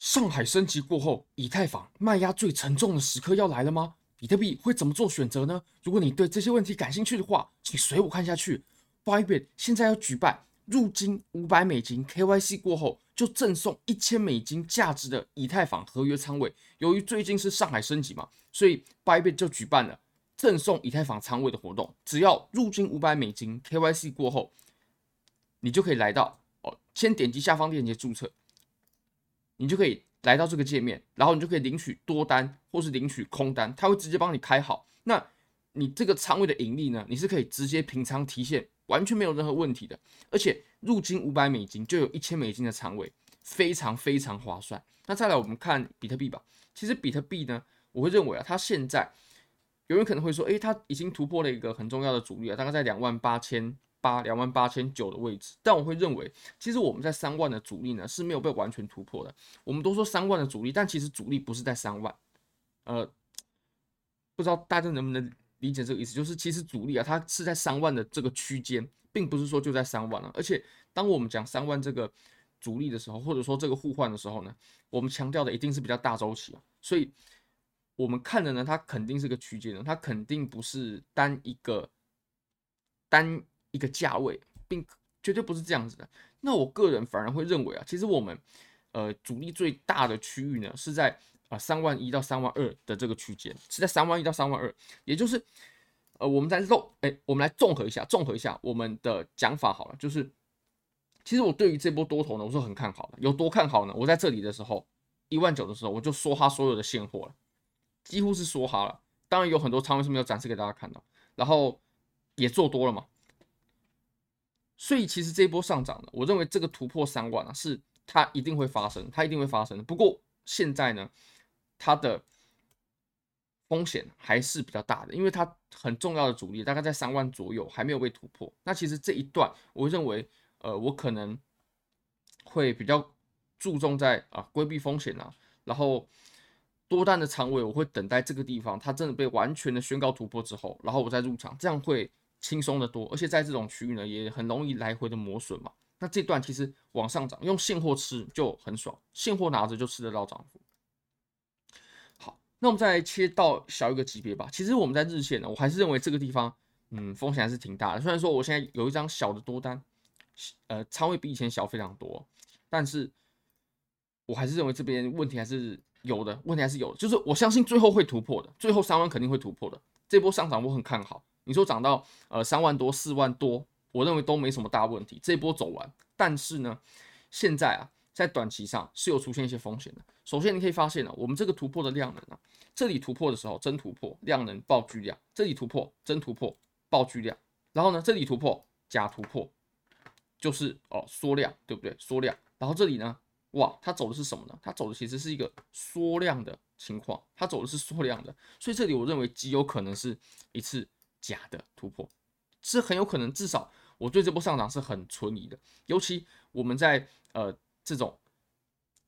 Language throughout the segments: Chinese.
上海升级过后，以太坊卖压最沉重的时刻要来了吗？比特币会怎么做选择呢？如果你对这些问题感兴趣的话，请随我看下去。Bybit 现在要举办入金五百美金 KYC 过后就赠送一千美金价值的以太坊合约仓位。由于最近是上海升级嘛，所以 Bybit 就举办了赠送以太坊仓位的活动。只要入金五百美金 KYC 过后，你就可以来到哦，先点击下方链接注册。你就可以来到这个界面，然后你就可以领取多单或是领取空单，它会直接帮你开好。那你这个仓位的盈利呢，你是可以直接平仓提现，完全没有任何问题的。而且入金五百美金就有一千美金的仓位，非常非常划算。那再来我们看比特币吧。其实比特币呢，我会认为啊，它现在有人可能会说，诶，它已经突破了一个很重要的阻力啊，大概在两万八千。八两万八千九的位置，但我会认为，其实我们在三万的阻力呢是没有被完全突破的。我们都说三万的阻力，但其实阻力不是在三万。呃，不知道大家能不能理解这个意思？就是其实阻力啊，它是在三万的这个区间，并不是说就在三万了。而且，当我们讲三万这个阻力的时候，或者说这个互换的时候呢，我们强调的一定是比较大周期啊。所以，我们看的呢，它肯定是个区间的，它肯定不是单一个单。一个价位，并绝对不是这样子的。那我个人反而会认为啊，其实我们呃阻力最大的区域呢，是在啊三万一到三万二的这个区间，是在三万一到三万二，也就是呃我们在漏哎，我们来综合一下，综合一下我们的讲法好了，就是其实我对于这波多头呢，我是很看好的，有多看好呢？我在这里的时候一万九的时候，我就说哈所有的现货了，几乎是说哈了。当然有很多仓位是没有展示给大家看到，然后也做多了嘛。所以其实这一波上涨呢，我认为这个突破三万啊，是它一定会发生，它一定会发生的。不过现在呢，它的风险还是比较大的，因为它很重要的阻力大概在三万左右，还没有被突破。那其实这一段，我认为，呃，我可能会比较注重在啊规避风险啊，然后多单的仓位我会等待这个地方，它真的被完全的宣告突破之后，然后我再入场，这样会。轻松的多，而且在这种区域呢，也很容易来回的磨损嘛。那这段其实往上涨，用现货吃就很爽，现货拿着就吃得到涨幅。好，那我们再来切到小一个级别吧。其实我们在日线呢，我还是认为这个地方，嗯，风险还是挺大的。虽然说我现在有一张小的多单，呃，仓位比以前小非常多，但是我还是认为这边问题还是有的，问题还是有的。就是我相信最后会突破的，最后三万肯定会突破的。这波上涨我很看好。你说涨到呃三万多四万多，我认为都没什么大问题，这一波走完。但是呢，现在啊，在短期上是有出现一些风险的。首先你可以发现呢、我们这个突破的量能啊，这里突破的时候真突破，量能爆巨量；这里突破真突破，爆巨量。然后呢，这里突破假突破，就是哦缩量，对不对？缩量。然后这里呢，哇，它走的是什么呢？它走的其实是一个缩量的情况，它走的是缩量的。所以这里我认为极有可能是一次。假的突破是很有可能，至少我对这波上涨是很存疑的。尤其我们在呃这种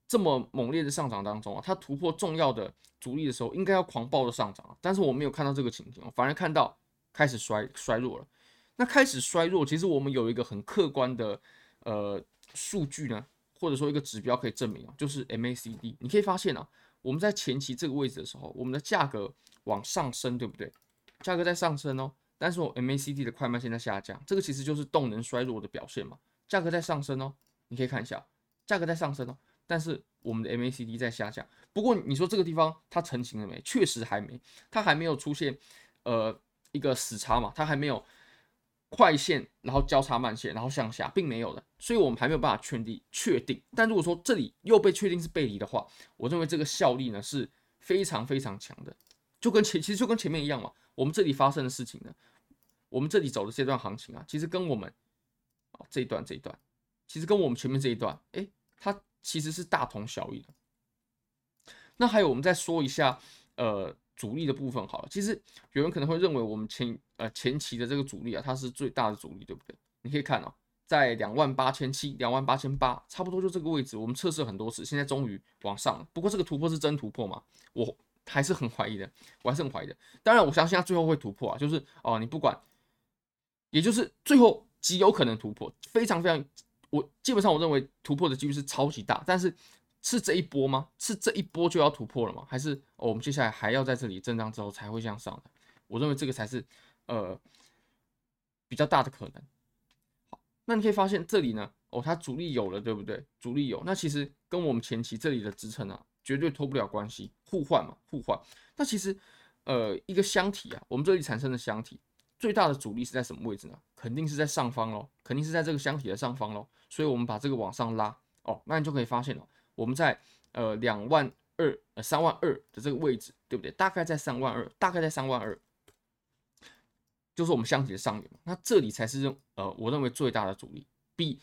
这么猛烈的上涨当中啊，它突破重要的阻力的时候，应该要狂暴的上涨，但是我没有看到这个情景，反而看到开始衰衰弱了。那开始衰弱，其实我们有一个很客观的呃数据呢，或者说一个指标可以证明啊，就是 MACD。你可以发现啊，我们在前期这个位置的时候，我们的价格往上升，对不对？价格在上升哦，但是我 MACD 的快慢线在下降，这个其实就是动能衰弱的表现嘛。价格在上升哦，你可以看一下，价格在上升哦，但是我们的 MACD 在下降。不过你说这个地方它成型了没？确实还没，它还没有出现呃一个死叉嘛，它还没有快线，然后交叉慢线，然后向下，并没有的，所以我们还没有办法确定确定。但如果说这里又被确定是背离的话，我认为这个效力呢是非常非常强的，就跟前其实就跟前面一样嘛。我们这里发生的事情呢，我们这里走的这段行情啊，其实跟我们啊这一段这一段，其实跟我们前面这一段，哎，它其实是大同小异的。那还有，我们再说一下呃阻力的部分好了。其实有人可能会认为我们前呃前期的这个阻力啊，它是最大的阻力，对不对？你可以看哦，在两万八千七、两万八千八，差不多就这个位置，我们测试很多次，现在终于往上了。不过这个突破是真突破吗？我。还是很怀疑的，我还是很怀疑的。当然，我相信他最后会突破啊，就是哦、你不管，也就是最后极有可能突破，非常非常，我基本上我认为突破的几率是超级大。但是是这一波吗？是这一波就要突破了吗？还是哦，我们接下来还要在这里震荡之后才会向上的？我认为这个才是呃比较大的可能。好，那你可以发现这里呢，哦，它阻力有了，对不对？阻力有，那其实跟我们前期这里的支撑啊，绝对脱不了关系，互换嘛，互换。那其实呃一个箱体啊，我们这里产生的箱体最大的阻力是在什么位置呢？肯定是在上方喽，肯定是在这个箱体的上方喽。所以我们把这个往上拉哦，那你就可以发现了。我们在呃两万二呃三万二的这个位置，对不对？大概在三万二，大概在三万二，就是我们箱体的上缘。那这里才是呃我认为最大的阻力，比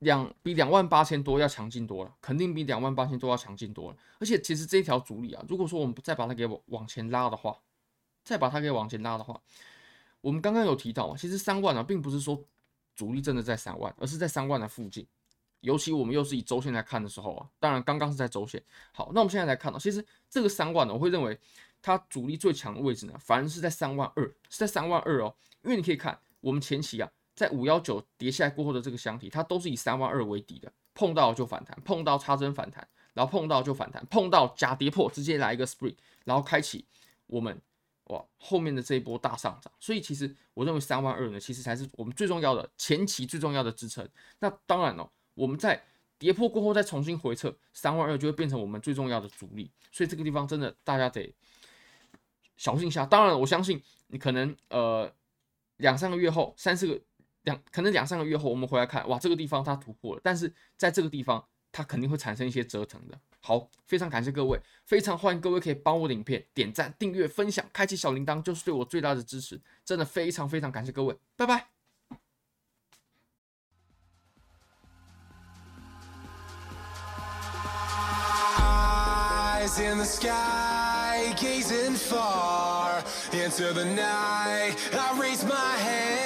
两比两万八千多要强劲多了，肯定比两万八千多要强劲多了。而且其实这一条阻力啊，如果说我们再把它给往前拉的话，再把它给往前拉的话，我们刚刚有提到啊，其实三万啊，并不是说主力真的在三万，而是在三万的附近。尤其我们又是以周线来看的时候啊，当然刚刚是在周线。好，那我们现在来看到，其实这个三万呢，我会认为它主力最强的位置呢，反而是在三万二，是在三万二哦。因为你可以看我们前期啊，在五幺九跌下来过后的这个箱体，它都是以三万二为底的，碰到就反弹，碰到插针反弹，然后碰到就反弹，碰到假跌破直接来一个 spring，然后开启我们哇后面的这一波大上涨。所以其实我认为三万二呢，其实才是我们最重要的前期最重要的支撑。那当然哦。我们在跌破过后再重新回撤三万二，就会变成我们最重要的阻力，所以这个地方真的大家得小心一下。当然，我相信你可能呃两三个月后，三四个两可能两三个月后，我们回来看，哇，这个地方它突破了，但是在这个地方它肯定会产生一些折腾的。好，非常感谢各位，非常欢迎各位可以帮我的影片点赞、订阅、分享、开启小铃铛，就是对我最大的支持。真的非常非常感谢各位，拜拜。In the sky, gazing far into the night. I raise my hand